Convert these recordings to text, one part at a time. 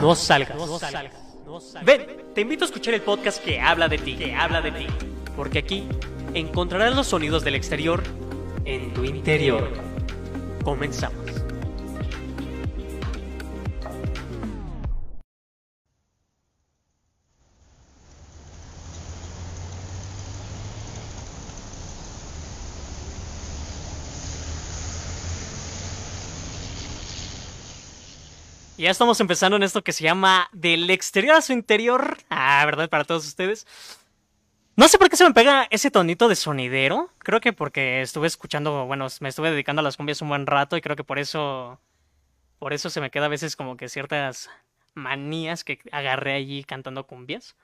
no salgas. Ven, te invito a escuchar el podcast que habla de ti, que habla de ti. Porque aquí encontrarás los sonidos del exterior en tu interior. Comenzamos. Ya estamos empezando en esto que se llama Del exterior a su interior. Ah, ¿verdad? Para todos ustedes. No sé por qué se me pega ese tonito de sonidero. Creo que porque estuve escuchando, bueno, me estuve dedicando a las cumbias un buen rato y creo que por eso. Por eso se me queda a veces como que ciertas manías que agarré allí cantando cumbias.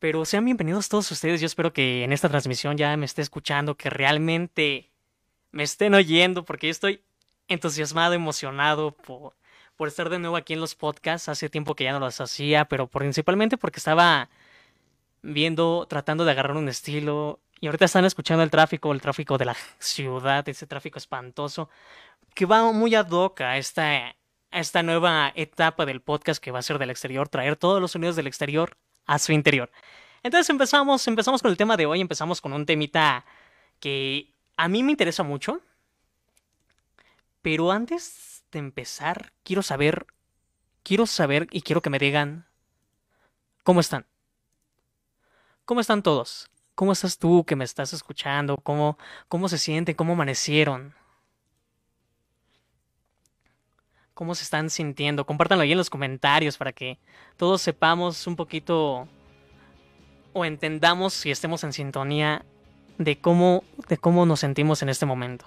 Pero sean bienvenidos todos ustedes. Yo espero que en esta transmisión ya me esté escuchando, que realmente me estén oyendo, porque yo estoy entusiasmado, emocionado por por estar de nuevo aquí en los podcasts. Hace tiempo que ya no los hacía, pero principalmente porque estaba viendo, tratando de agarrar un estilo. Y ahorita están escuchando el tráfico, el tráfico de la ciudad, ese tráfico espantoso, que va muy ad hoc a esta, esta nueva etapa del podcast que va a ser del exterior, traer todos los sonidos del exterior a su interior. Entonces empezamos, empezamos con el tema de hoy, empezamos con un temita que a mí me interesa mucho. Pero antes empezar, quiero saber, quiero saber y quiero que me digan cómo están. ¿Cómo están todos? ¿Cómo estás tú que me estás escuchando? ¿Cómo, cómo se sienten? ¿Cómo amanecieron? ¿Cómo se están sintiendo? Compártanlo ahí en los comentarios para que todos sepamos un poquito o entendamos si estemos en sintonía de cómo, de cómo nos sentimos en este momento.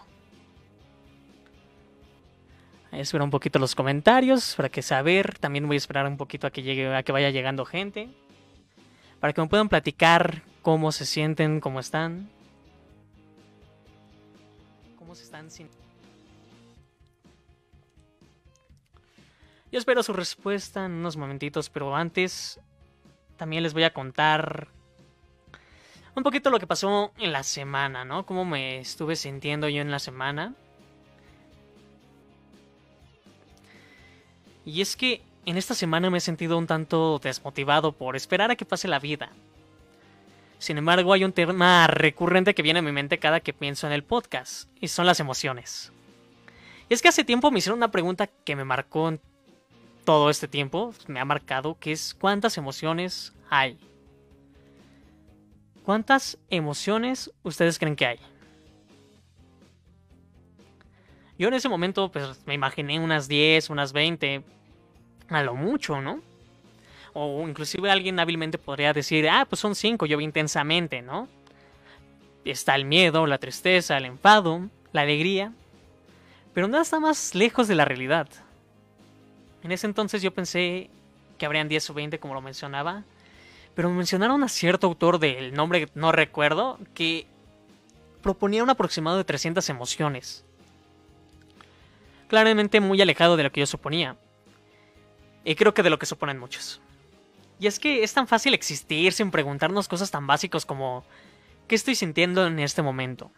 Espera un poquito los comentarios para que saber. También voy a esperar un poquito a que llegue, a que vaya llegando gente. Para que me puedan platicar cómo se sienten, cómo están. Cómo se están sintiendo. Yo espero su respuesta en unos momentitos, pero antes también les voy a contar un poquito lo que pasó en la semana, ¿no? Cómo me estuve sintiendo yo en la semana. Y es que en esta semana me he sentido un tanto desmotivado por esperar a que pase la vida. Sin embargo, hay un tema recurrente que viene a mi mente cada que pienso en el podcast, y son las emociones. Y es que hace tiempo me hicieron una pregunta que me marcó en todo este tiempo, me ha marcado, que es ¿cuántas emociones hay? ¿Cuántas emociones ustedes creen que hay? Yo en ese momento pues me imaginé unas 10, unas 20, a lo mucho, ¿no? O inclusive alguien hábilmente podría decir, ah, pues son cinco, yo vi intensamente, ¿no? Está el miedo, la tristeza, el enfado, la alegría, pero nada está más lejos de la realidad. En ese entonces yo pensé que habrían 10 o 20, como lo mencionaba, pero mencionaron a cierto autor del nombre no recuerdo, que proponía un aproximado de 300 emociones. Claramente muy alejado de lo que yo suponía. Y creo que de lo que suponen muchos. Y es que es tan fácil existir sin preguntarnos cosas tan básicas como ¿qué estoy sintiendo en este momento?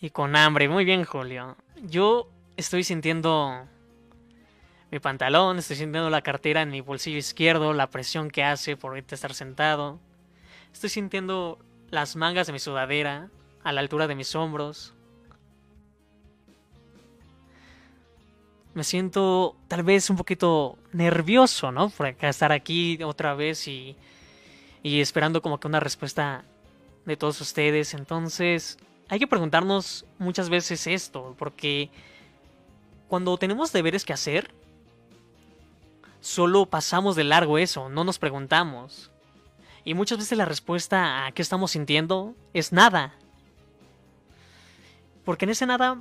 Y con hambre, muy bien Julio. Yo estoy sintiendo mi pantalón, estoy sintiendo la cartera en mi bolsillo izquierdo, la presión que hace por estar sentado. Estoy sintiendo las mangas de mi sudadera a la altura de mis hombros. Me siento tal vez un poquito nervioso, ¿no? Por estar aquí otra vez y, y esperando como que una respuesta de todos ustedes. Entonces, hay que preguntarnos muchas veces esto, porque cuando tenemos deberes que hacer, solo pasamos de largo eso, no nos preguntamos. Y muchas veces la respuesta a qué estamos sintiendo es nada. Porque en ese nada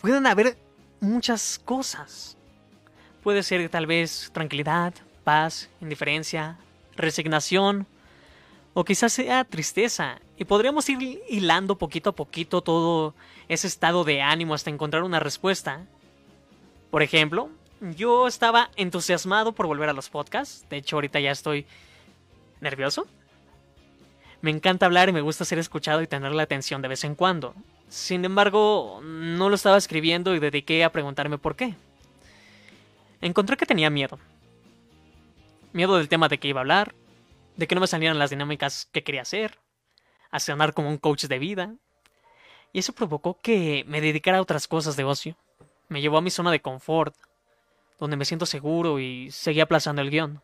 pueden haber muchas cosas. Puede ser tal vez tranquilidad, paz, indiferencia, resignación o quizás sea tristeza. Y podríamos ir hilando poquito a poquito todo ese estado de ánimo hasta encontrar una respuesta. Por ejemplo, yo estaba entusiasmado por volver a los podcasts. De hecho, ahorita ya estoy nervioso. Me encanta hablar y me gusta ser escuchado y tener la atención de vez en cuando. Sin embargo, no lo estaba escribiendo y dediqué a preguntarme por qué. Encontré que tenía miedo. Miedo del tema de que iba a hablar, de que no me salieran las dinámicas que quería hacer, a sonar como un coach de vida. Y eso provocó que me dedicara a otras cosas de ocio. Me llevó a mi zona de confort, donde me siento seguro y seguía aplazando el guion.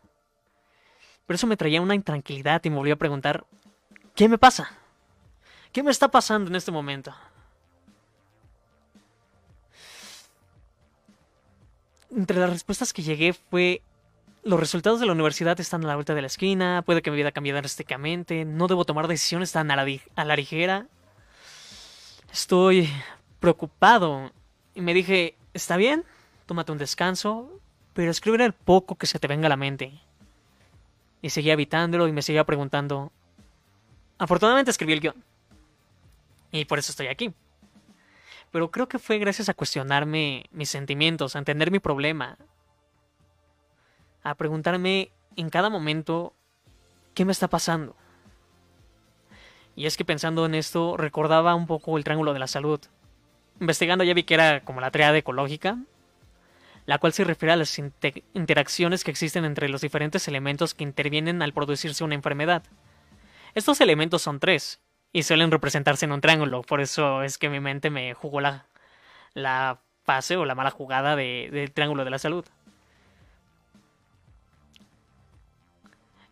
Pero eso me traía una intranquilidad y me volvió a preguntar, ¿qué me pasa? ¿Qué me está pasando en este momento? Entre las respuestas que llegué fue los resultados de la universidad están a la vuelta de la esquina, puede que mi vida cambie drásticamente, no debo tomar decisiones tan a la, a la ligera. Estoy preocupado. Y me dije, está bien, tómate un descanso, pero escribe el poco que se te venga a la mente. Y seguía evitándolo y me seguía preguntando. Afortunadamente escribí el guion. Y por eso estoy aquí. Pero creo que fue gracias a cuestionarme mis sentimientos, a entender mi problema, a preguntarme en cada momento qué me está pasando. Y es que pensando en esto recordaba un poco el triángulo de la salud. Investigando ya vi que era como la triada ecológica, la cual se refiere a las interacciones que existen entre los diferentes elementos que intervienen al producirse una enfermedad. Estos elementos son tres, y suelen representarse en un triángulo, por eso es que mi mente me jugó la, la fase o la mala jugada del triángulo de la salud.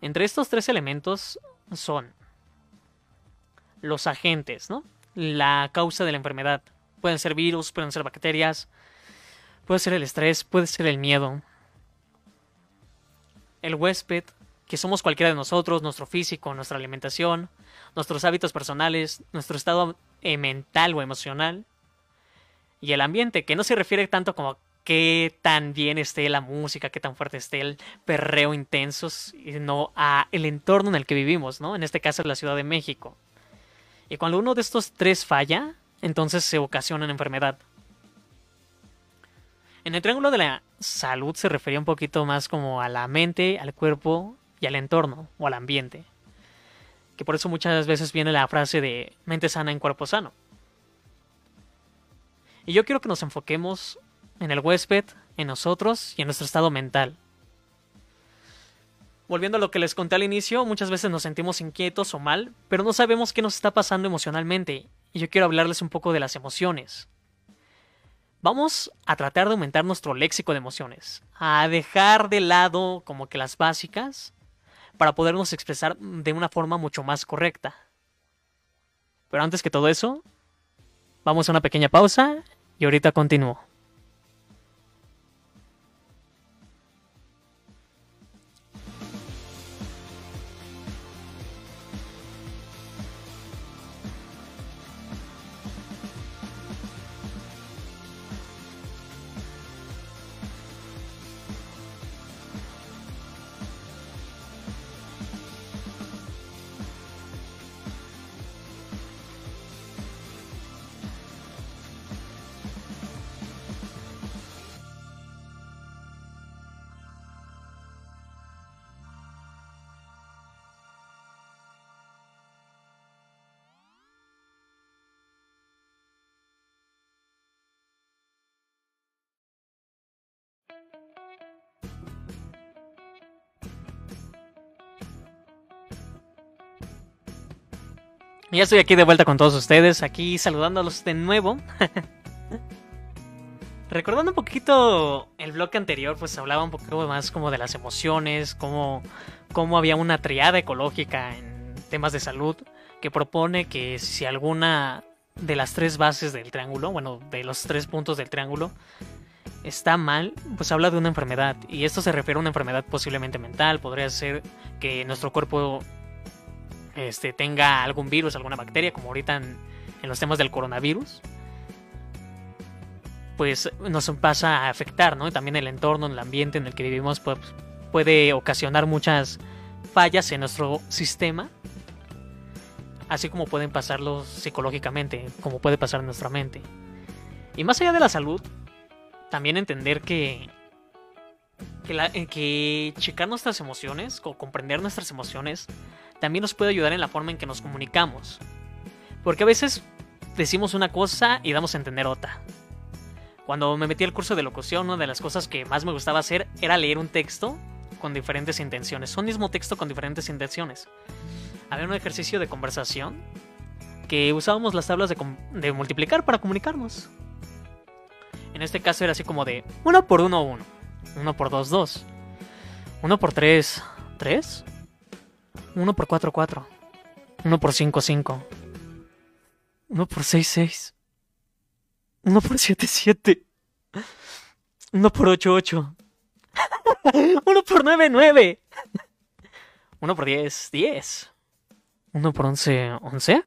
Entre estos tres elementos son los agentes, ¿no? La causa de la enfermedad. Pueden ser virus, pueden ser bacterias, puede ser el estrés, puede ser el miedo. El huésped, que somos cualquiera de nosotros, nuestro físico, nuestra alimentación, nuestros hábitos personales, nuestro estado eh, mental o emocional. Y el ambiente, que no se refiere tanto como qué tan bien esté la música, qué tan fuerte esté el perreo intenso, sino a el entorno en el que vivimos, ¿no? En este caso la Ciudad de México. Y cuando uno de estos tres falla, entonces se ocasiona una enfermedad. En el triángulo de la salud se refería un poquito más como a la mente, al cuerpo y al entorno o al ambiente. Que por eso muchas veces viene la frase de mente sana en cuerpo sano. Y yo quiero que nos enfoquemos en el huésped, en nosotros y en nuestro estado mental. Volviendo a lo que les conté al inicio, muchas veces nos sentimos inquietos o mal, pero no sabemos qué nos está pasando emocionalmente, y yo quiero hablarles un poco de las emociones. Vamos a tratar de aumentar nuestro léxico de emociones, a dejar de lado como que las básicas, para podernos expresar de una forma mucho más correcta. Pero antes que todo eso, vamos a una pequeña pausa y ahorita continúo. Ya estoy aquí de vuelta con todos ustedes, aquí saludándolos de nuevo. Recordando un poquito el bloque anterior, pues hablaba un poco más como de las emociones, como cómo había una triada ecológica en temas de salud que propone que si alguna de las tres bases del triángulo, bueno, de los tres puntos del triángulo, está mal, pues habla de una enfermedad. Y esto se refiere a una enfermedad posiblemente mental, podría ser que nuestro cuerpo este, tenga algún virus, alguna bacteria, como ahorita en, los temas del coronavirus, pues nos pasa a afectar, ¿no? Y también el entorno, el ambiente en el que vivimos, pues, puede ocasionar muchas fallas en nuestro sistema, así como pueden pasarlo psicológicamente, como puede pasar en nuestra mente. Y más allá de la salud, también entender que, que, que checar nuestras emociones, o comprender nuestras emociones, también nos puede ayudar en la forma en que nos comunicamos. Porque a veces decimos una cosa y damos a entender otra. Cuando me metí al curso de locución, una de las cosas que más me gustaba hacer era leer un texto con diferentes intenciones. Un mismo texto con diferentes intenciones. Había un ejercicio de conversación que usábamos las tablas de, multiplicar para comunicarnos. En este caso era así como de 1 por 1, 1. 1 por 2, 2. 1 por 3, 3. 1 por 4, 4. 1 por 5, 5. 1 por 6, 6. 1 por 7, 7. 1 por 8, 8. 1 por 9, 9. 1 por 10, 10. 1 por 11, 11.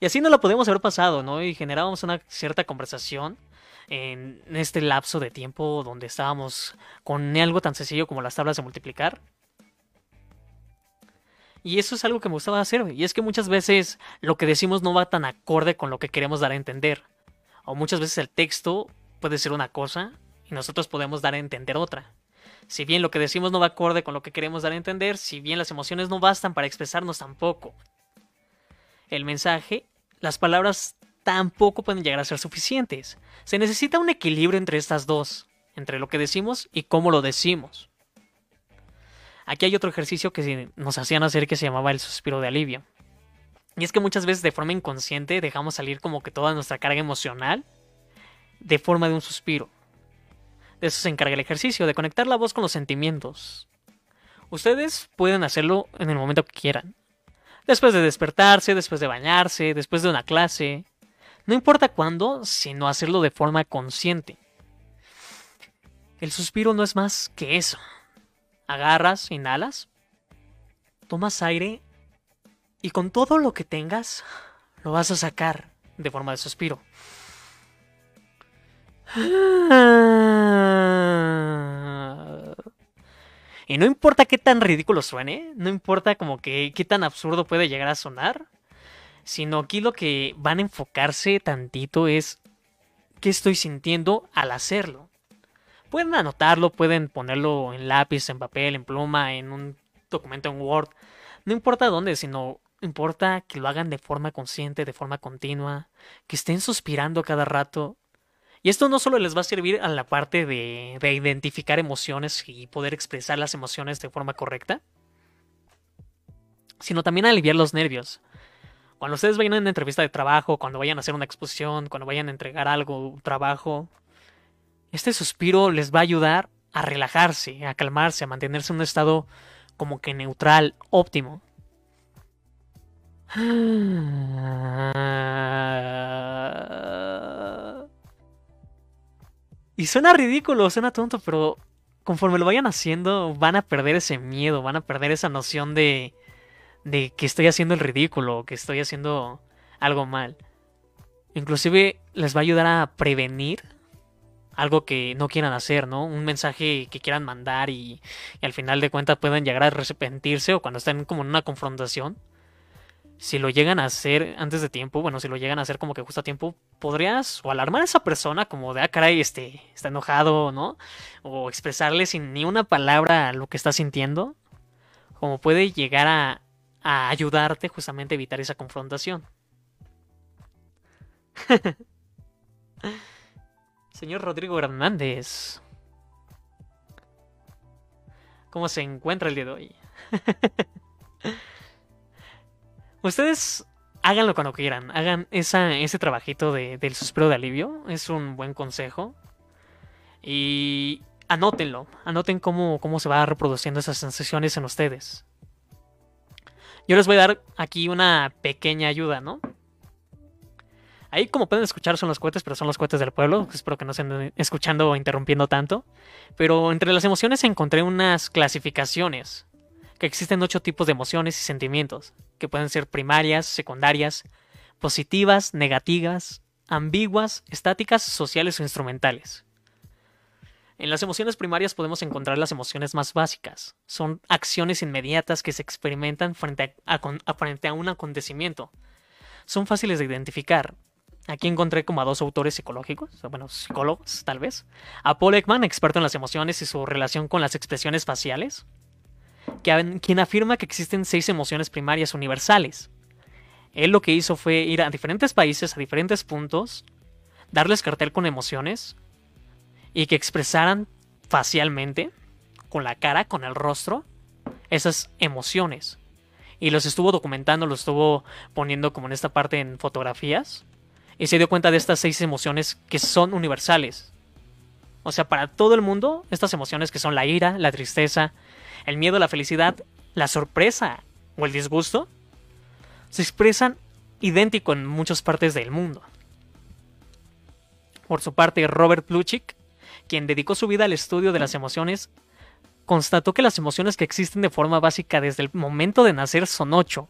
Y así no la podemos haber pasado, ¿no? Y generábamos una cierta conversación en este lapso de tiempo donde estábamos con algo tan sencillo como las tablas de multiplicar. Y eso es algo que me gustaba hacer, y es que muchas veces lo que decimos no va tan acorde con lo que queremos dar a entender. O muchas veces el texto puede ser una cosa y nosotros podemos dar a entender otra. Si bien lo que decimos no va acorde con lo que queremos dar a entender, si bien las emociones no bastan para expresarnos tampoco. El mensaje las palabras tampoco pueden llegar a ser suficientes. Se necesita un equilibrio entre estas dos, entre lo que decimos y cómo lo decimos. Aquí hay otro ejercicio que nos hacían hacer que se llamaba el suspiro de alivio. Y es que muchas veces de forma inconsciente dejamos salir como que toda nuestra carga emocional de forma de un suspiro. De eso se encarga el ejercicio, de conectar la voz con los sentimientos. Ustedes pueden hacerlo en el momento que quieran. Después de despertarse, después de bañarse, después de una clase. No importa cuándo, sino hacerlo de forma consciente. El suspiro no es más que eso. Agarras, inhalas, tomas aire y con todo lo que tengas lo vas a sacar de forma de suspiro. Y no importa qué tan ridículo suene, no importa como que qué tan absurdo puede llegar a sonar, sino aquí lo que van a enfocarse tantito es qué estoy sintiendo al hacerlo. Pueden anotarlo, pueden ponerlo en lápiz, en papel, en pluma, en un documento en Word. No importa dónde, sino importa que lo hagan de forma consciente, de forma continua, que estén suspirando cada rato y esto no solo les va a servir a la parte de, identificar emociones y poder expresar las emociones de forma correcta, sino también a aliviar los nervios. Cuando ustedes vayan a una entrevista de trabajo, cuando vayan a hacer una exposición, cuando vayan a entregar algo, un trabajo, este suspiro les va a ayudar a relajarse, a calmarse, a mantenerse en un estado como que neutral, óptimo. Y suena ridículo, suena tonto, pero conforme lo vayan haciendo, van a perder ese miedo, van a perder esa noción de, de que estoy haciendo el ridículo, que estoy haciendo algo mal. Inclusive les va a ayudar a prevenir algo que no quieran hacer, ¿no? Un mensaje que quieran mandar y, y al final de cuentas puedan llegar a arrepentirse o cuando estén como en una confrontación si lo llegan a hacer antes de tiempo, bueno, si lo llegan a hacer como que justo a tiempo, podrías o alarmar a esa persona como de, ah, caray, este, está enojado, ¿no? O expresarle sin ni una palabra lo que está sintiendo, como puede llegar a, a ayudarte justamente a evitar esa confrontación. Señor Rodrigo Hernández. ¿Cómo se encuentra el día de hoy? Ustedes háganlo cuando quieran. Hagan ese trabajito de, del suspiro de alivio. Es un buen consejo. Y anótenlo. Anoten cómo, cómo se va reproduciendo esas sensaciones en ustedes. Yo les voy a dar aquí una pequeña ayuda, ¿no? Ahí como pueden escuchar son los cohetes, pero son los cohetes del pueblo. Espero que no estén escuchando o interrumpiendo tanto. Pero entre las emociones encontré unas clasificaciones que existen ocho tipos de emociones y sentimientos, que pueden ser primarias, secundarias, positivas, negativas, ambiguas, estáticas, sociales o instrumentales. En las emociones primarias podemos encontrar las emociones más básicas. Son acciones inmediatas que se experimentan frente a, un acontecimiento. Son fáciles de identificar. Aquí encontré como a dos autores psicológicos, bueno, psicólogos tal vez. A Paul Ekman, experto en las emociones y su relación con las expresiones faciales, quien afirma que existen seis emociones primarias universales. Él lo que hizo fue ir a diferentes países, a diferentes puntos, darles cartel con emociones y que expresaran facialmente, con la cara, con el rostro, esas emociones. Y los estuvo documentando, los estuvo poniendo como en esta parte en fotografías. Y se dio cuenta de estas seis emociones que son universales. O sea, para todo el mundo, estas emociones que son la ira, la tristeza, el miedo, la felicidad, la sorpresa o el disgusto, se expresan idéntico en muchas partes del mundo. Por su parte, Robert Plutchik, quien dedicó su vida al estudio de las emociones, constató que las emociones que existen de forma básica desde el momento de nacer son ocho,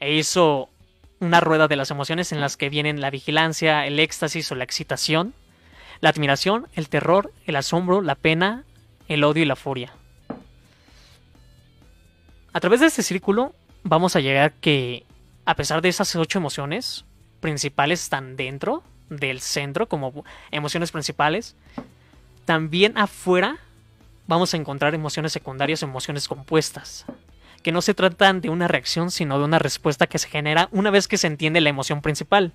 e hizo una rueda de las emociones en las que vienen la vigilancia, el éxtasis o la excitación, la admiración, el terror, el asombro, la pena, el odio y la furia. A través de este círculo vamos a llegar que, a pesar de esas ocho emociones principales están dentro del centro como emociones principales, también afuera vamos a encontrar emociones secundarias emociones compuestas, que no se tratan de una reacción, sino de una respuesta que se genera una vez que se entiende la emoción principal.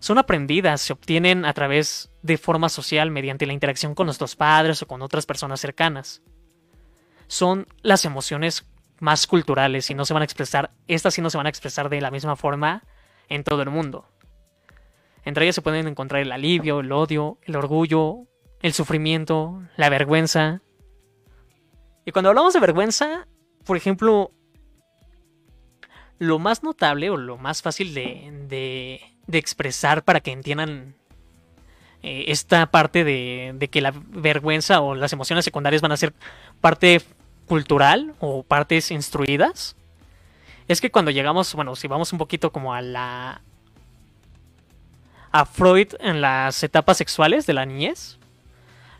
Son aprendidas, se obtienen a través de forma social mediante la interacción con nuestros padres o con otras personas cercanas. Son las emociones más culturales y no se van a expresar, estas sí no se van a expresar de la misma forma en todo el mundo. Entre ellas se pueden encontrar el alivio, el odio, el orgullo, el sufrimiento, la vergüenza. Y cuando hablamos de vergüenza, por ejemplo, lo más notable o lo más fácil de, de, expresar para que entiendan eh, esta parte de, de, que la vergüenza o las emociones secundarias van a ser parte cultural o partes instruidas, es que cuando llegamos, bueno, si vamos un poquito como a la... a Freud en las etapas sexuales de la niñez,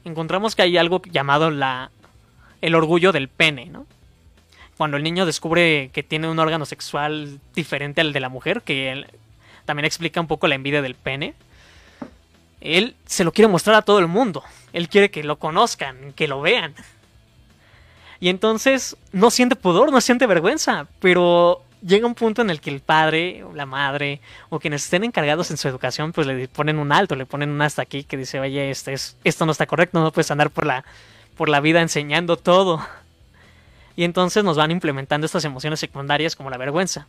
encontramos que hay algo llamado la, el orgullo del pene, ¿no? Cuando el niño descubre que tiene un órgano sexual diferente al de la mujer, que también explica un poco la envidia del pene, él se lo quiere mostrar a todo el mundo. Él quiere que lo conozcan, que lo vean. Y entonces no siente pudor, no siente vergüenza, pero llega un punto en el que el padre o la madre o quienes estén encargados en su educación pues le ponen un alto, le ponen un hasta aquí que dice, oye, este es, esto no está correcto, no puedes andar por la, por la vida enseñando todo. Y entonces nos van implementando estas emociones secundarias como la vergüenza.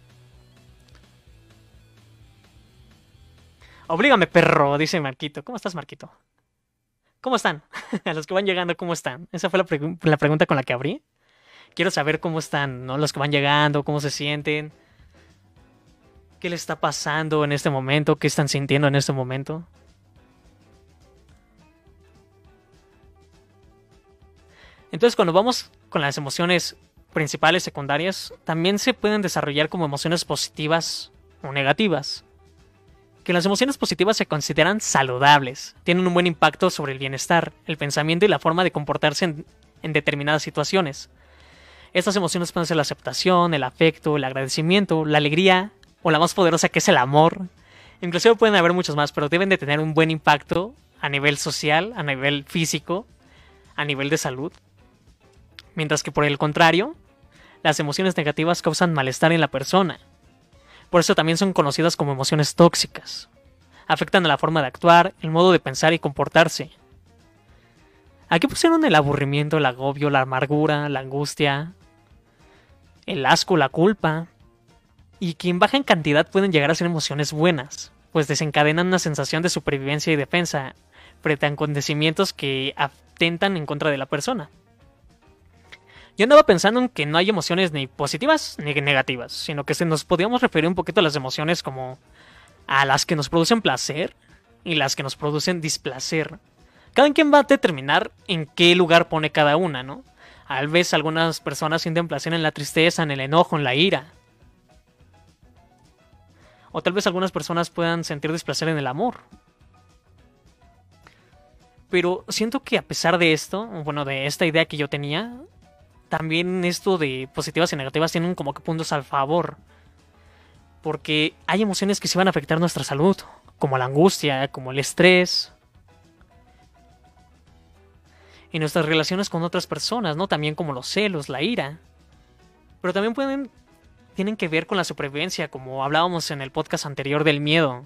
Oblígame, perro, dice Marquito. ¿Cómo estás, Marquito? ¿Cómo están? A los que van llegando, ¿cómo están? Esa fue la, la pregunta con la que abrí quiero saber cómo están, ¿no? Los que van llegando, cómo se sienten. ¿Qué les está pasando en este momento? ¿Qué están sintiendo en este momento? Entonces, cuando vamos con las emociones principales, secundarias, también se pueden desarrollar como emociones positivas o negativas. Que las emociones positivas se consideran saludables, tienen un buen impacto sobre el bienestar, el pensamiento y la forma de comportarse en, en determinadas situaciones. Estas emociones pueden ser la aceptación, el afecto, el agradecimiento, la alegría o la más poderosa que es el amor. Inclusive pueden haber muchos más, pero deben de tener un buen impacto a nivel social, a nivel físico, a nivel de salud. Mientras que por el contrario, las emociones negativas causan malestar en la persona. Por eso también son conocidas como emociones tóxicas. Afectan a la forma de actuar, el modo de pensar y comportarse. Aquí pusieron el aburrimiento, el agobio, la amargura, la angustia, el asco, la culpa, y que en baja en cantidad pueden llegar a ser emociones buenas, pues desencadenan una sensación de supervivencia y defensa frente a acontecimientos que atentan en contra de la persona. Yo andaba pensando en que no hay emociones ni positivas ni negativas, sino que se nos podíamos referir un poquito a las emociones como a las que nos producen placer y las que nos producen displacer. Cada quien va a determinar en qué lugar pone cada una, ¿no? Tal vez algunas personas sienten placer en la tristeza, en el enojo, en la ira. O tal vez algunas personas puedan sentir displacer en el amor. Pero siento que a pesar de esto, bueno, de esta idea que yo tenía, también esto de positivas y negativas tienen como que puntos al favor. Porque hay emociones que sí van a afectar nuestra salud, como la angustia, como el estrés, y nuestras relaciones con otras personas, ¿no? También como los celos, la ira. Pero también pueden tienen que ver con la supervivencia, como hablábamos en el podcast anterior del miedo.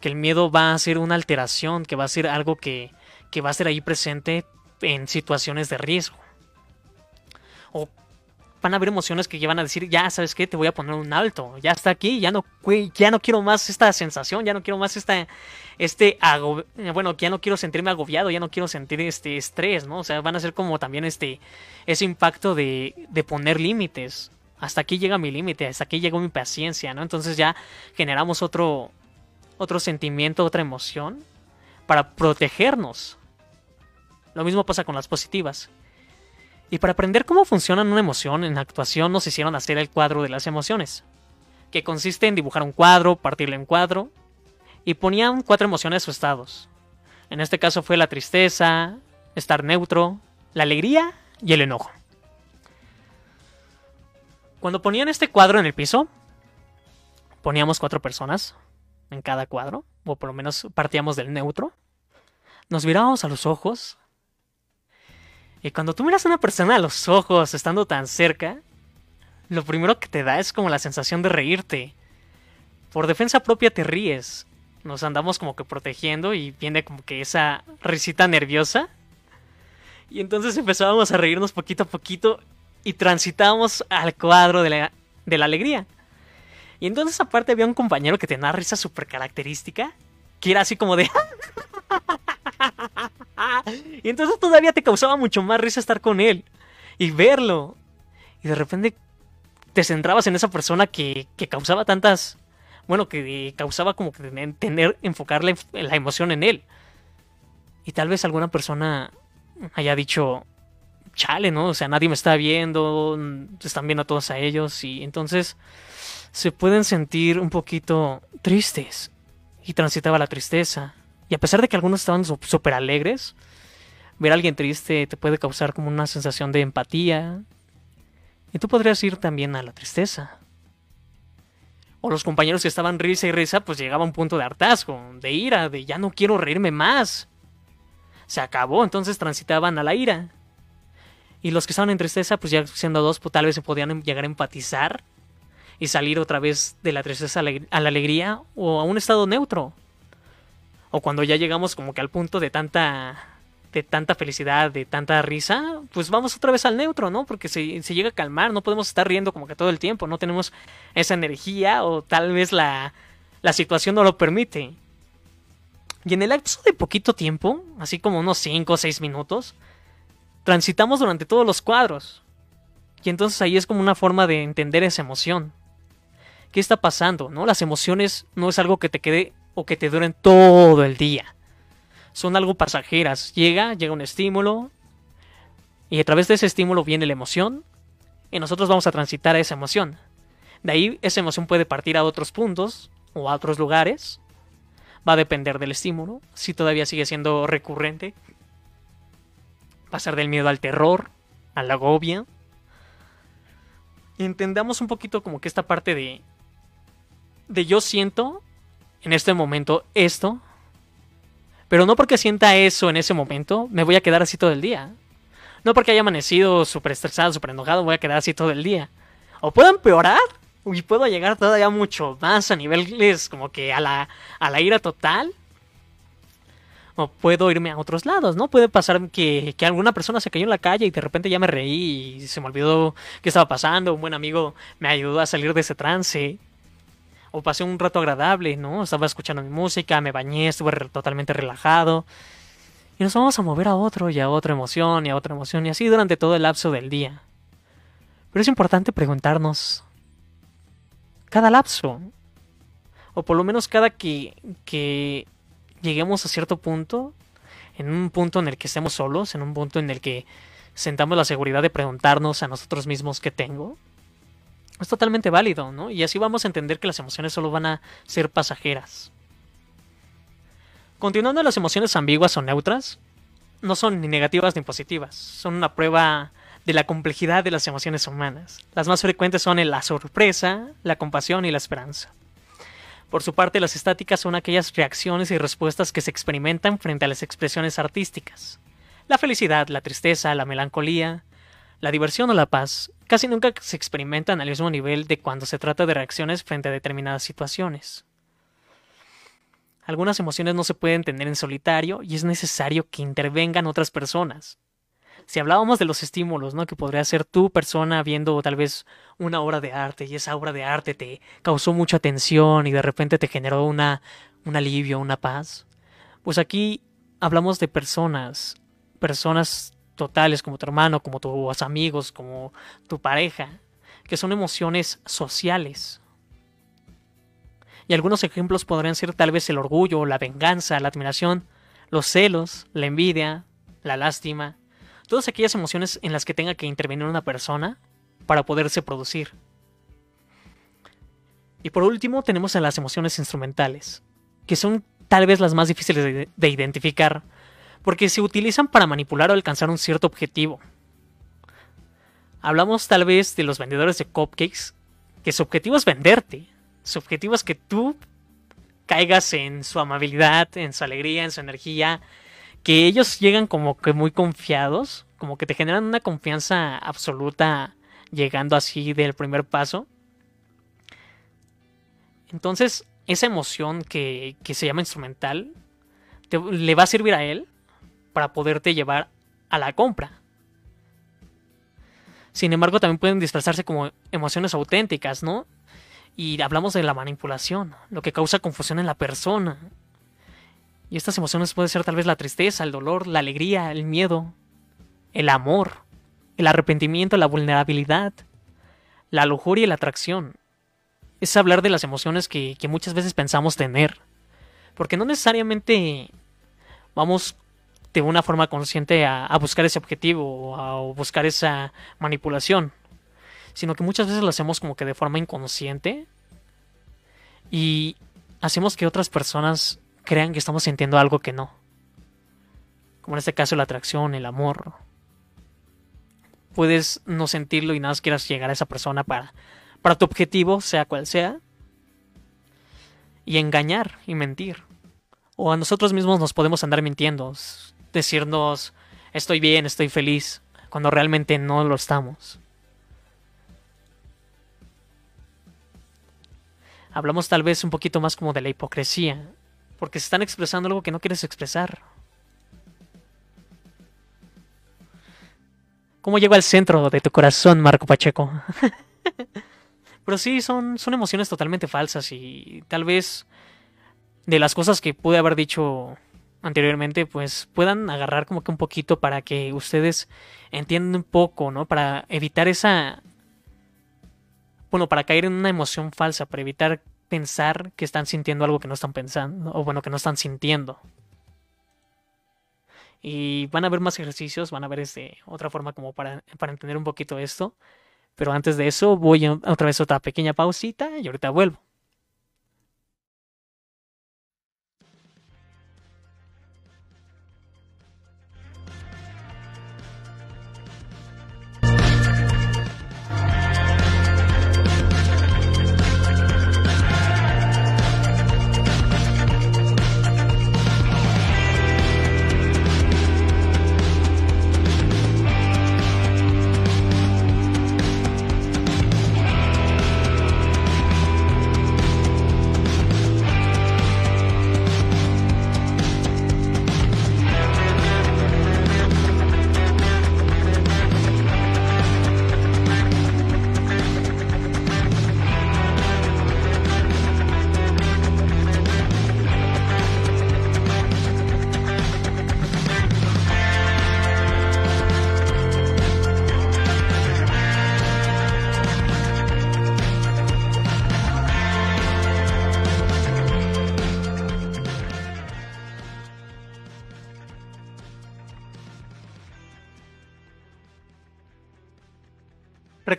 Que el miedo va a ser una alteración, que va a ser algo que, que va a ser ahí presente en situaciones de riesgo. O van a haber emociones que llevan a decir, ya sabes qué, te voy a poner un alto, ya está aquí, ya no, ya no quiero más esta sensación, ya no quiero más esta, este, bueno, ya no quiero sentirme agobiado, ya no quiero sentir este estrés, ¿no? O sea, van a ser como también este, ese impacto de, de poner límites. Hasta aquí llega mi límite, hasta aquí llegó mi paciencia, ¿no? Entonces ya generamos otro, otro sentimiento, otra emoción para protegernos. Lo mismo pasa con las positivas. Y para aprender cómo funciona una emoción en actuación nos hicieron hacer el cuadro de las emociones, que consiste en dibujar un cuadro, partirlo en cuadro, y ponían cuatro emociones o estados. En este caso fue la tristeza, estar neutro, la alegría y el enojo. Cuando ponían este cuadro en el piso, poníamos cuatro personas en cada cuadro, o por lo menos partíamos del neutro, nos mirábamos a los ojos y cuando tú miras a una persona a los ojos estando tan cerca, lo primero que te da es como la sensación de reírte. Por defensa propia te ríes. Nos andamos como que protegiendo y viene como que esa risita nerviosa. Y entonces empezábamos a reírnos poquito a poquito y transitábamos al cuadro de la, de la alegría. Y entonces aparte había un compañero que tenía una risa súper característica, que era así como de... y entonces todavía te causaba mucho más risa estar con él y verlo. Y de repente te centrabas en esa persona que, que causaba tantas. Bueno, que causaba como que tener, enfocar la, la emoción en él. Y tal vez alguna persona haya dicho, chale, ¿no? O sea, nadie me está viendo, están viendo a todos a ellos y entonces se pueden sentir un poquito tristes y transitaba la tristeza. Y a pesar de que algunos estaban súper alegres, ver a alguien triste te puede causar como una sensación de empatía. Y tú podrías ir también a la tristeza. O los compañeros que estaban risa y risa, pues llegaba un punto de hartazgo, de ira, de ya no quiero reírme más. Se acabó, entonces transitaban a la ira. Y los que estaban en tristeza, pues ya siendo dos, pues tal vez se podían llegar a empatizar y salir otra vez de la tristeza a la alegría o a un estado neutro o cuando ya llegamos como que al punto de tanta de tanta felicidad, de tanta risa, pues vamos otra vez al neutro, ¿no? Porque se, se, llega a calmar, no podemos estar riendo como que todo el tiempo, no tenemos esa energía o tal vez la, la situación no lo permite. Y en el lapso de poquito tiempo, así como unos 5 o 6 minutos, transitamos durante todos los cuadros. Y entonces ahí es como una forma de entender esa emoción. ¿Qué está pasando? ¿No? Las emociones no es algo que te quede o que te duren todo el día. Son algo pasajeras. Llega, llega un estímulo y a través de ese estímulo viene la emoción y nosotros vamos a transitar a esa emoción. De ahí esa emoción puede partir a otros puntos o a otros lugares. Va a depender del estímulo, si todavía sigue siendo recurrente. Pasar del miedo al terror, a la agobia. Entendamos un poquito como que esta parte de de yo siento en este momento esto, pero no porque sienta eso en ese momento, me voy a quedar así todo el día. No porque haya amanecido súper estresado, súper enojado, voy a quedar así todo el día. O puedo empeorar y puedo llegar todavía mucho más a niveles como que a la, a la ira total. O puedo irme a otros lados, ¿no? Puede pasar que, que, alguna persona se cayó en la calle y de repente ya me reí y se me olvidó qué estaba pasando. Un buen amigo me ayudó a salir de ese trance o pasé un rato agradable, ¿no? Estaba escuchando mi música, me bañé, estuve totalmente relajado. Y nos vamos a mover a otro y a otra emoción y a otra emoción y así durante todo el lapso del día. Pero es importante preguntarnos cada lapso, o por lo menos cada que, que lleguemos a cierto punto, en un punto en el que estemos solos, en un punto en el que sentamos la seguridad de preguntarnos a nosotros mismos qué tengo, es totalmente válido, ¿no? Y así vamos a entender que las emociones solo van a ser pasajeras. Continuando las emociones ambiguas o neutras, no son ni negativas ni positivas, son una prueba de la complejidad de las emociones humanas. Las más frecuentes son la sorpresa, la compasión y la esperanza. Por su parte, las estáticas son aquellas reacciones y respuestas que se experimentan frente a las expresiones artísticas. La felicidad, la tristeza, la melancolía, la diversión o la paz casi nunca se experimentan al mismo nivel de cuando se trata de reacciones frente a determinadas situaciones. Algunas emociones no se pueden tener en solitario y es necesario que intervengan otras personas. Si hablábamos de los estímulos, ¿no? Que podría ser tu persona viendo tal vez una obra de arte y esa obra de arte te causó mucha tensión y de repente te generó una, un alivio, una paz. Pues aquí hablamos de personas, personas totales como tu hermano, como tus amigos, como tu pareja, que son emociones sociales. Y algunos ejemplos podrían ser tal vez el orgullo, la venganza, la admiración, los celos, la envidia, la lástima, todas aquellas emociones en las que tenga que intervenir una persona para poderse producir. Y por último tenemos a las emociones instrumentales, que son tal vez las más difíciles de, de identificar, porque se utilizan para manipular o alcanzar un cierto objetivo. Hablamos tal vez de los vendedores de cupcakes, que su objetivo es venderte, su objetivo es que tú caigas en su amabilidad, en su alegría, en su energía, que ellos llegan como que muy confiados, como que te generan una confianza absoluta llegando así del primer paso. Entonces, esa emoción que, que se llama instrumental le va a servir a él para poderte llevar a la compra. Sin embargo, también pueden disfrazarse como emociones auténticas, ¿no? Y hablamos de la manipulación, lo que causa confusión en la persona. Y estas emociones pueden ser tal vez la tristeza, el dolor, la alegría, el miedo, el amor, el arrepentimiento, la vulnerabilidad, la lujuria y la atracción. Es hablar de las emociones que, que muchas veces pensamos tener. Porque no necesariamente vamos de una forma consciente a, buscar ese objetivo o a buscar esa manipulación, sino que muchas veces lo hacemos como que de forma inconsciente y hacemos que otras personas crean que estamos sintiendo algo que no. Como en este caso la atracción, el amor. Puedes no sentirlo y nada más quieras llegar a esa persona para, para tu objetivo, sea cual sea. Y engañar y mentir. O a nosotros mismos nos podemos andar mintiendo decirnos estoy bien, estoy feliz, cuando realmente no lo estamos. Hablamos tal vez un poquito más como de la hipocresía, porque se están expresando algo que no quieres expresar. ¿Cómo llego al centro de tu corazón, Marco Pacheco? Pero sí, son, son emociones totalmente falsas y tal vez de las cosas que pude haber dicho anteriormente, pues puedan agarrar como que un poquito para que ustedes entiendan un poco, ¿no? Para evitar esa... Bueno, para caer en una emoción falsa, para evitar pensar que están sintiendo algo que no están pensando, o bueno, que no están sintiendo. Y van a ver más ejercicios, van a ver este, otra forma como para, para entender un poquito esto. Pero antes de eso voy a otra vez a otra pequeña pausita y ahorita vuelvo.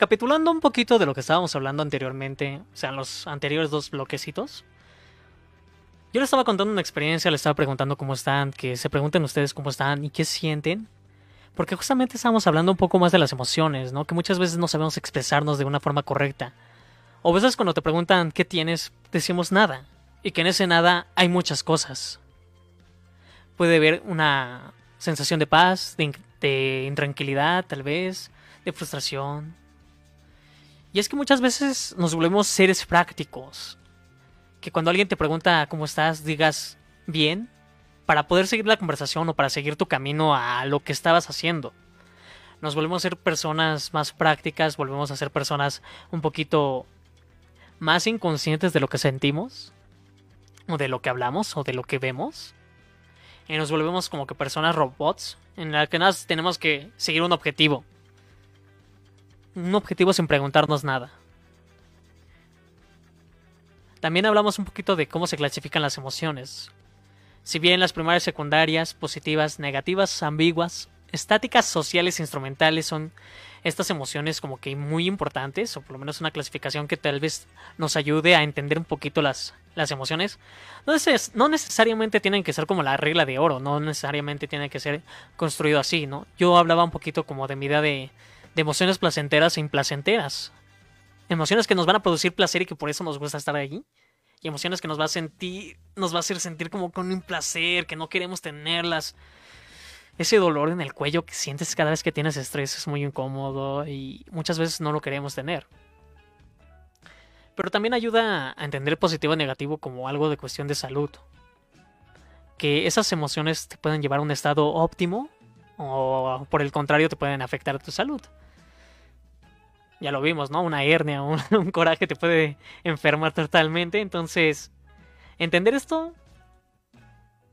Recapitulando un poquito de lo que estábamos hablando anteriormente, o sea, los anteriores dos bloquecitos. Yo les estaba contando una experiencia, les estaba preguntando cómo están, que se pregunten ustedes cómo están y qué sienten. Porque justamente estábamos hablando un poco más de las emociones, ¿no? Que muchas veces no sabemos expresarnos de una forma correcta. O a veces cuando te preguntan qué tienes, decimos nada. Y que en ese nada hay muchas cosas. Puede haber una sensación de paz, de intranquilidad tal vez, de frustración, Y es que muchas veces nos volvemos seres prácticos. Que cuando alguien te pregunta cómo estás, digas bien, para poder seguir la conversación o para seguir tu camino a lo que estabas haciendo. Nos volvemos a ser personas más prácticas, volvemos a ser personas un poquito más inconscientes de lo que sentimos, o de lo que hablamos, o de lo que vemos. Y nos volvemos como que personas robots, en las que nada tenemos que seguir un objetivo. Un objetivo sin preguntarnos nada. También hablamos un poquito de cómo se clasifican las emociones. Si bien las primarias secundarias, positivas, negativas, ambiguas, estáticas, sociales, instrumentales son estas emociones como que muy importantes, o por lo menos una clasificación que tal vez nos ayude a entender un poquito las, las emociones. No, no necesariamente tienen que ser como la regla de oro, no necesariamente tienen que ser construido así, ¿no? Yo hablaba un poquito como de mi idea de, de emociones placenteras e implacenteras. Emociones que nos van a producir placer y que por eso nos gusta estar ahí. Y emociones que nos va a sentir, nos va a hacer sentir como con un placer, que no queremos tenerlas ese dolor en el cuello que sientes cada vez que tienes estrés es muy incómodo y muchas veces no lo queremos tener. Pero también ayuda a entender positivo y negativo como algo de cuestión de salud. Que esas emociones te pueden llevar a un estado óptimo o por el contrario te pueden afectar a tu salud. Ya lo vimos, ¿no? Una hernia, un, coraje te puede enfermar totalmente. Entonces, entender esto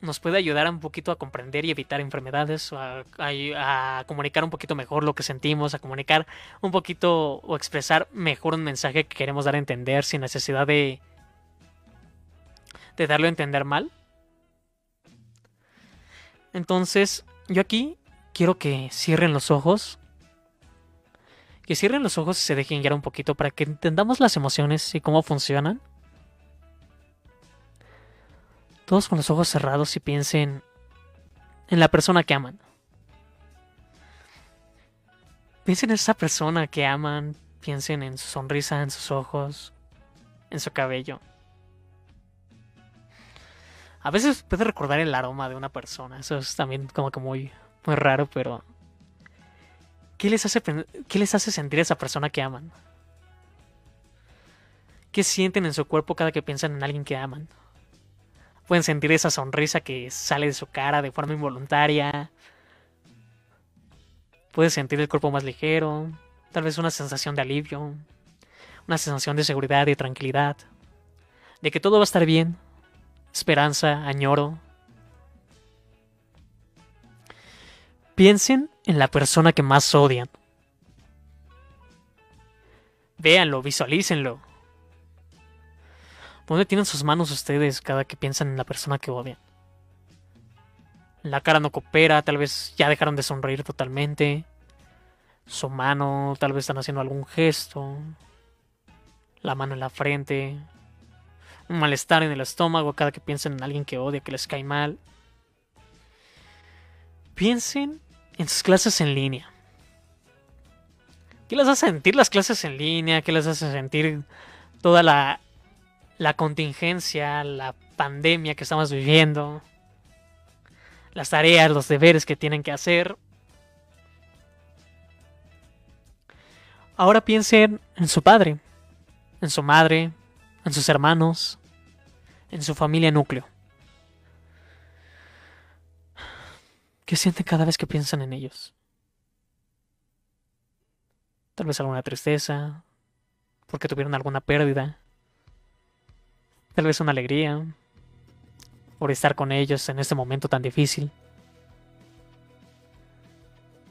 nos puede ayudar un poquito a comprender y evitar enfermedades, a, comunicar un poquito mejor lo que sentimos, a comunicar un poquito o expresar mejor un mensaje que queremos dar a entender sin necesidad de, de darlo a entender mal. Entonces, yo aquí quiero que cierren los ojos. Que cierren los ojos y se dejen guiar un poquito para que entendamos las emociones y cómo funcionan todos con los ojos cerrados y piensen en la persona que aman. Piensen en esa persona que aman, piensen en su sonrisa, en sus ojos, en su cabello. A veces puede recordar el aroma de una persona, eso es también como que muy, muy raro, pero ¿qué les, hace, ¿qué les hace sentir a esa persona que aman? ¿Qué sienten en su cuerpo cada que piensan en alguien que aman? Pueden sentir esa sonrisa que sale de su cara de forma involuntaria. Puedes sentir el cuerpo más ligero, tal vez una sensación de alivio, una sensación de seguridad y tranquilidad, de que todo va a estar bien, esperanza, añoro. Piensen en la persona que más odian. Véanlo, visualícenlo. ¿Dónde tienen sus manos ustedes cada que piensan en la persona que odian? La cara no coopera, tal vez ya dejaron de sonreír totalmente. Su mano, tal vez están haciendo algún gesto. La mano en la frente. Un malestar en el estómago cada que piensan en alguien que odia, que les cae mal. Piensen en sus clases en línea. ¿Qué les hace sentir las clases en línea? ¿Qué les hace sentir toda la la contingencia, la pandemia que estamos viviendo, las tareas, los deberes que tienen que hacer. Ahora piensen en su padre, en su madre, en sus hermanos, en su familia núcleo. ¿Qué sienten cada vez que piensan en ellos? Tal vez alguna tristeza, porque tuvieron alguna pérdida, Tal vez una alegría por estar con ellos en este momento tan difícil.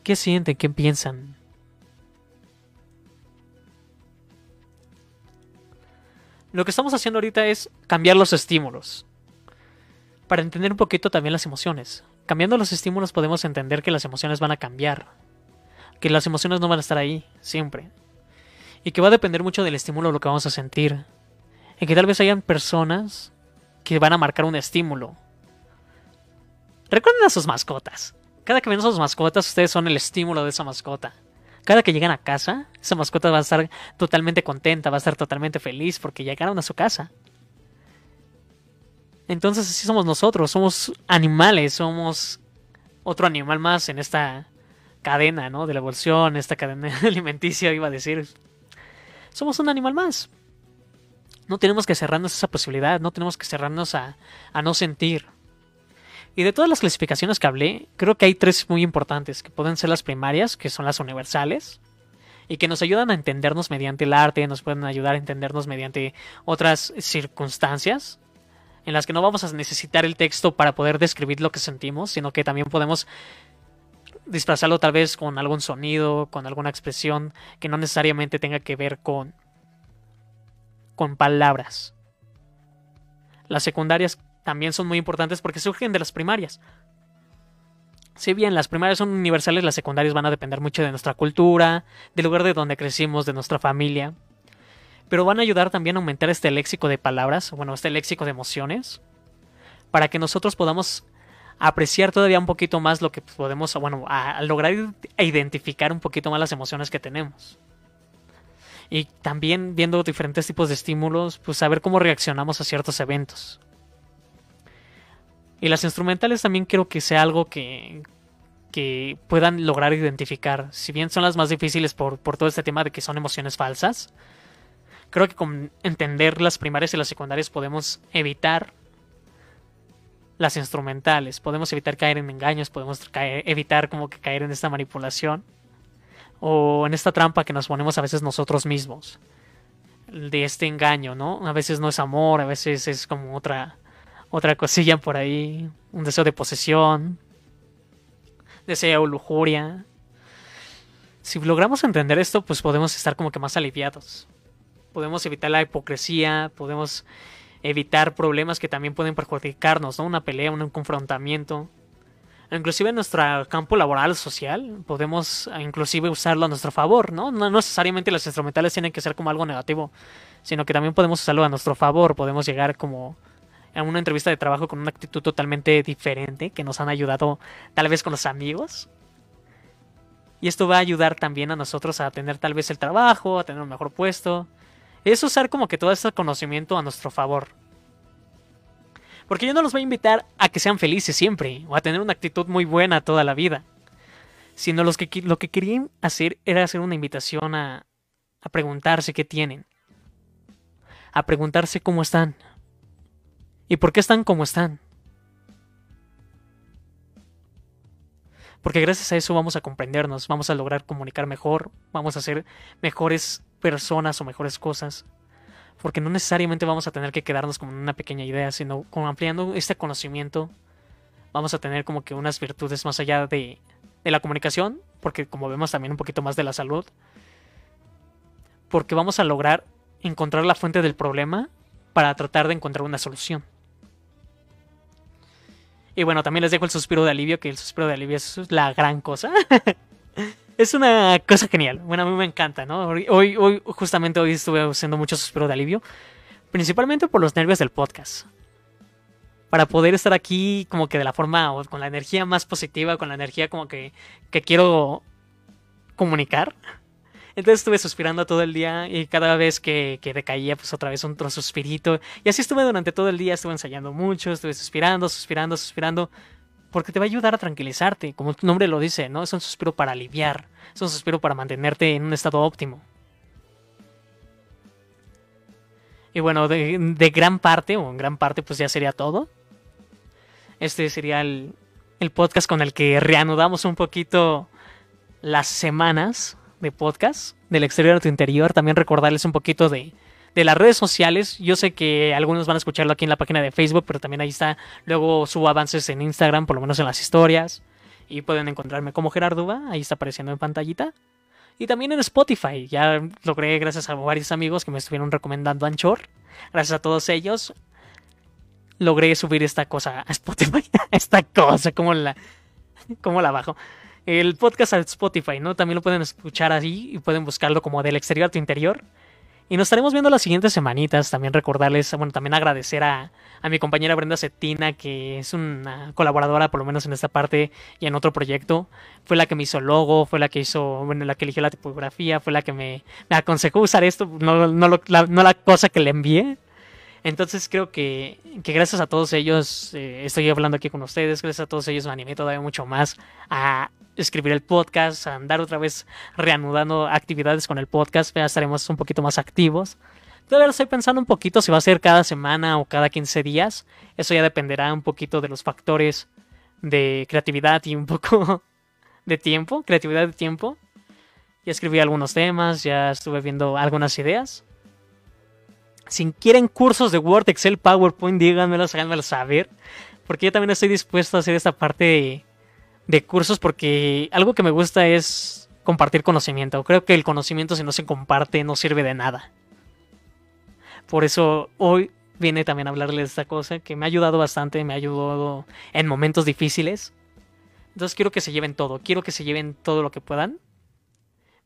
¿Qué sienten? ¿Qué piensan? Lo que estamos haciendo ahorita es cambiar los estímulos. Para entender un poquito también las emociones. Cambiando los estímulos podemos entender que las emociones van a cambiar. Que las emociones no van a estar ahí siempre. Y que va a depender mucho del estímulo lo que vamos a sentir en que tal vez hayan personas que van a marcar un estímulo. Recuerden a sus mascotas. Cada que ven a sus mascotas, ustedes son el estímulo de esa mascota. Cada que llegan a casa, esa mascota va a estar totalmente contenta, va a estar totalmente feliz porque llegaron a su casa. Entonces así somos nosotros, somos animales, somos otro animal más en esta cadena, ¿no? De la evolución, esta cadena alimenticia, iba a decir. somos un animal más. No tenemos que cerrarnos a esa posibilidad, no tenemos que cerrarnos a, a no sentir. Y de todas las clasificaciones que hablé, creo que hay tres muy importantes, que pueden ser las primarias, que son las universales, y que nos ayudan a entendernos mediante el arte, nos pueden ayudar a entendernos mediante otras circunstancias, en las que no vamos a necesitar el texto para poder describir lo que sentimos, sino que también podemos disfrazarlo tal vez con algún sonido, con alguna expresión que no necesariamente tenga que ver con con palabras. Las secundarias también son muy importantes porque surgen de las primarias. Si bien las primarias son universales, las secundarias van a depender mucho de nuestra cultura, del lugar de donde crecimos, de nuestra familia. Pero van a ayudar también a aumentar este léxico de palabras, bueno, este léxico de emociones, para que nosotros podamos apreciar todavía un poquito más lo que podemos, bueno, lograr identificar un poquito más las emociones que tenemos. Y también viendo diferentes tipos de estímulos, pues saber cómo reaccionamos a ciertos eventos. Y las instrumentales también quiero que sea algo que, que puedan lograr identificar. Si bien son las más difíciles por, por todo este tema de que son emociones falsas, creo que con entender las primarias y las secundarias podemos evitar las instrumentales, podemos evitar caer en engaños, podemos evitar como que caer en esta manipulación o en esta trampa que nos ponemos a veces nosotros mismos de este engaño, ¿no? A veces no es amor, a veces es como otra otra cosilla por ahí, un deseo de posesión, deseo lujuria. Si logramos entender esto, pues podemos estar como que más aliviados. Podemos evitar la hipocresía, podemos evitar problemas que también pueden perjudicarnos, ¿no? Una pelea, un confrontamiento. Inclusive en nuestro campo laboral, social, podemos inclusive usarlo a nuestro favor, ¿no? No necesariamente los instrumentales tienen que ser como algo negativo, sino que también podemos usarlo a nuestro favor, podemos llegar como en una entrevista de trabajo con una actitud totalmente diferente que nos han ayudado tal vez con los amigos. Y esto va a ayudar también a nosotros a tener tal vez el trabajo, a tener un mejor puesto. Es usar como que todo este conocimiento a nuestro favor. Porque yo no los voy a invitar a que sean felices siempre o a tener una actitud muy buena toda la vida. Sino los que, lo que querían hacer era hacer una invitación a, a preguntarse qué tienen. A preguntarse cómo están ¿Y por qué están como están? Porque gracias a eso vamos a comprendernos, vamos a lograr comunicar mejor, vamos a ser mejores personas o mejores cosas. Porque no necesariamente vamos a tener que quedarnos con una pequeña idea, sino con ampliando este conocimiento vamos a tener como que unas virtudes más allá de, de la comunicación, porque como vemos también un poquito más de la salud, porque vamos a lograr encontrar la fuente del problema para tratar de encontrar una solución. Y bueno, también les dejo el suspiro de alivio, que el suspiro de alivio es la gran cosa. es una cosa genial. Bueno, a mí me encanta, ¿no? Hoy, hoy, justamente hoy estuve haciendo mucho suspiro de alivio. Principalmente por los nervios del podcast. Para poder estar aquí como que de la forma, o con la energía más positiva, con la energía como que, que quiero comunicar. Entonces estuve suspirando todo el día y cada vez que, que decaía, pues otra vez un suspirito. Y así estuve durante todo el día, estuve ensayando mucho, estuve suspirando, suspirando, suspirando. Porque te va a ayudar a tranquilizarte, como tu nombre lo dice, ¿no? Es un suspiro para aliviar, es un suspiro para mantenerte en un estado óptimo. Y bueno, de, de gran parte, o en gran parte, pues ya sería todo. Este sería el, el podcast con el que reanudamos un poquito las semanas de podcast, del exterior a tu interior. También recordarles un poquito de, de las redes sociales. Yo sé que algunos van a escucharlo aquí en la página de Facebook, pero también ahí está. Luego subo avances en Instagram, por lo menos en las historias. Y pueden encontrarme como Gerardo ahí está apareciendo en pantallita. Y también en Spotify. Ya logré gracias a varios amigos que me estuvieron recomendando Anchor. Gracias a todos ellos. Logré subir esta cosa a Spotify. esta cosa, como la, como la bajo el podcast a Spotify, ¿no? También lo pueden escuchar ahí y pueden buscarlo como del exterior a tu interior. Y nos estaremos viendo las siguientes semanitas. También recordarles, bueno, también agradecer a, a, mi compañera Brenda Cetina, que es una colaboradora, por lo menos en esta parte y en otro proyecto. Fue la que me hizo logo, fue la que hizo, bueno, la que eligió la tipografía, fue la que me, aconsejó usar esto, no, no la cosa que le envié. Entonces creo que, que gracias a todos ellos, eh, estoy hablando aquí con ustedes, gracias a todos ellos me animé todavía mucho más a escribir el podcast, andar otra vez reanudando actividades con el podcast, ya estaremos un poquito más activos. Todavía estoy pensando un poquito si va a ser cada semana o cada 15 días. Eso ya dependerá un poquito de los factores de creatividad y un poco de tiempo, creatividad de tiempo. Ya escribí algunos temas, ya estuve viendo algunas ideas. Si quieren cursos de Word, Excel, PowerPoint, díganmelos, háganmelo saber. Porque yo también estoy dispuesto a hacer esta parte de, cursos porque algo que me gusta es compartir conocimiento. Creo que el conocimiento si no se comparte no sirve de nada. Por eso hoy viene también a hablarles de esta cosa que me ha ayudado bastante, me ha ayudado en momentos difíciles. Entonces quiero que se lleven todo, quiero que se lleven todo lo que puedan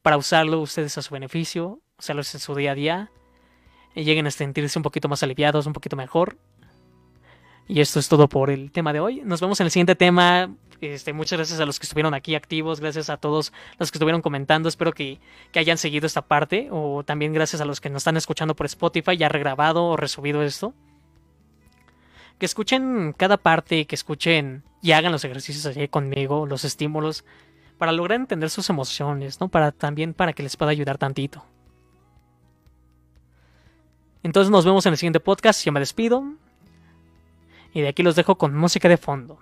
para usarlo ustedes a su beneficio, usarlo en su día a día y lleguen a sentirse un poquito más aliviados, un poquito mejor. Y esto es todo por el tema de hoy. Nos vemos en el siguiente tema. Este, muchas gracias a los que estuvieron aquí activos, gracias a todos los que estuvieron comentando. Espero que, hayan seguido esta parte. O también gracias a los que nos están escuchando por Spotify, ya regrabado o resubido esto. Que escuchen cada parte, que escuchen y hagan los ejercicios allí conmigo, los estímulos, para lograr entender sus emociones, ¿no? Para también para que les pueda ayudar tantito. Entonces nos vemos en el siguiente podcast. Yo me despido. Y de aquí los dejo con música de fondo.